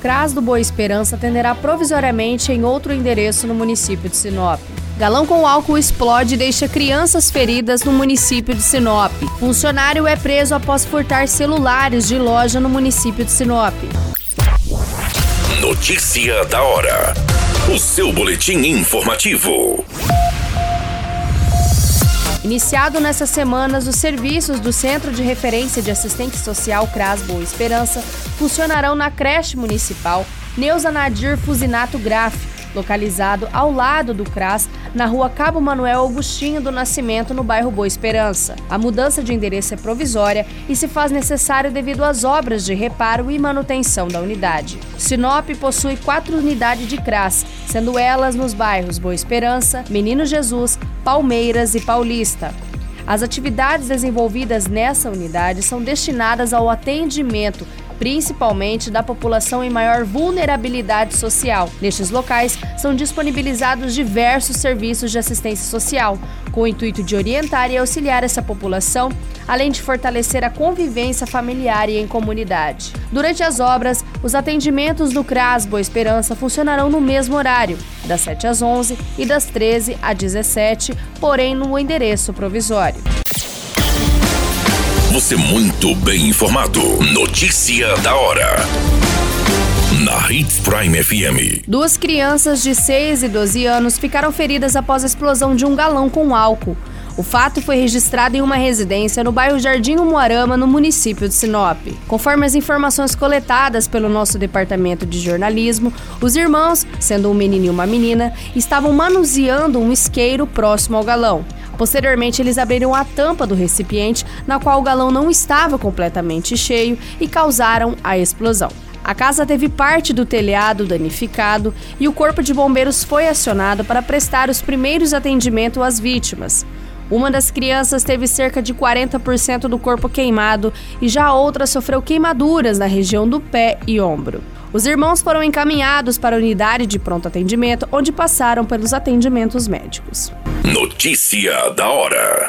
CRAS do Boa Esperança atenderá provisoriamente em outro endereço no município de Sinop. Galão com álcool explode e deixa crianças feridas no município de Sinop. Funcionário é preso após furtar celulares de loja no município de Sinop. Notícia da hora. O seu boletim informativo. Iniciado nessas semanas, os serviços do Centro de Referência de Assistência Social CRAS Boa Esperança funcionarão na creche municipal Neuza Nadir Fusinato Graf, localizado ao lado do CRAS, na rua Cabo Manuel Augustinho do Nascimento, no bairro Boa Esperança. A mudança de endereço é provisória e se faz necessário devido às obras de reparo e manutenção da unidade. Sinop possui quatro unidades de CRAS, sendo elas nos bairros Boa Esperança, Menino Jesus, Palmeiras e Paulista. As atividades desenvolvidas nessa unidade são destinadas ao atendimento principalmente da população em maior vulnerabilidade social. Nestes locais são disponibilizados diversos serviços de assistência social, com o intuito de orientar e auxiliar essa população, além de fortalecer a convivência familiar e em comunidade. Durante as obras, os atendimentos do CRAS Boa Esperança funcionarão no mesmo horário, das 7 às 11 e das 13 às 17, porém no endereço provisório. Você muito bem informado. Notícia da hora. Na Hits Prime FM. Duas crianças de 6 e 12 anos ficaram feridas após a explosão de um galão com álcool. O fato foi registrado em uma residência no bairro Jardim Umuarama, no município de Sinop. Conforme as informações coletadas pelo nosso departamento de jornalismo, os irmãos, sendo um menino e uma menina, estavam manuseando um isqueiro próximo ao galão. Posteriormente, eles abriram a tampa do recipiente, na qual o galão não estava completamente cheio, e causaram a explosão. A casa teve parte do telhado danificado e o Corpo de Bombeiros foi acionado para prestar os primeiros atendimentos às vítimas. Uma das crianças teve cerca de 40% do corpo queimado e já outra sofreu queimaduras na região do pé e ombro. Os irmãos foram encaminhados para a unidade de pronto atendimento, onde passaram pelos atendimentos médicos. Notícia da hora.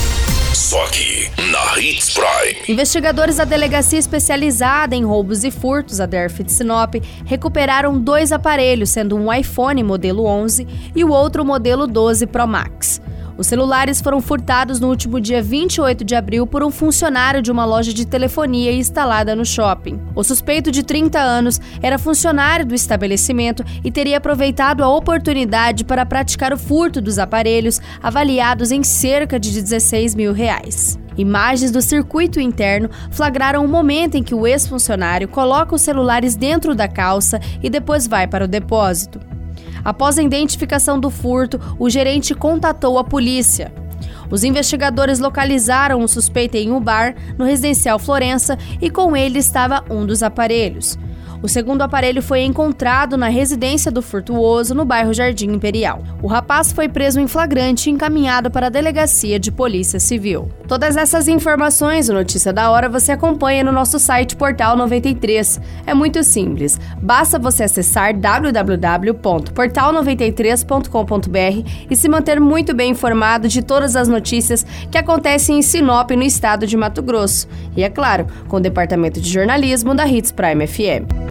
Só aqui, na Hits Prime. Investigadores da Delegacia Especializada em Roubos e Furtos, a DERF de Sinop, recuperaram dois aparelhos, sendo um iPhone modelo 11 e o outro modelo 12 Pro Max. Os celulares foram furtados no último dia 28 de abril por um funcionário de uma loja de telefonia instalada no shopping. O suspeito de 30 anos era funcionário do estabelecimento e teria aproveitado a oportunidade para praticar o furto dos aparelhos, avaliados em cerca de 16 mil reais. Imagens do circuito interno flagraram o momento em que o ex-funcionário coloca os celulares dentro da calça e depois vai para o depósito. Após a identificação do furto, o gerente contatou a polícia. Os investigadores localizaram o suspeito em um bar no residencial Florença e com ele estava um dos aparelhos. O segundo aparelho foi encontrado na residência do furtuoso no bairro Jardim Imperial. O rapaz foi preso em flagrante e encaminhado para a delegacia de Polícia Civil. Todas essas informações, o Notícia da Hora, você acompanha no nosso site Portal 93. É muito simples. Basta você acessar www.portal93.com.br e se manter muito bem informado de todas as notícias que acontecem em Sinop, no estado de Mato Grosso. E é claro, com o departamento de jornalismo da Hits Prime FM.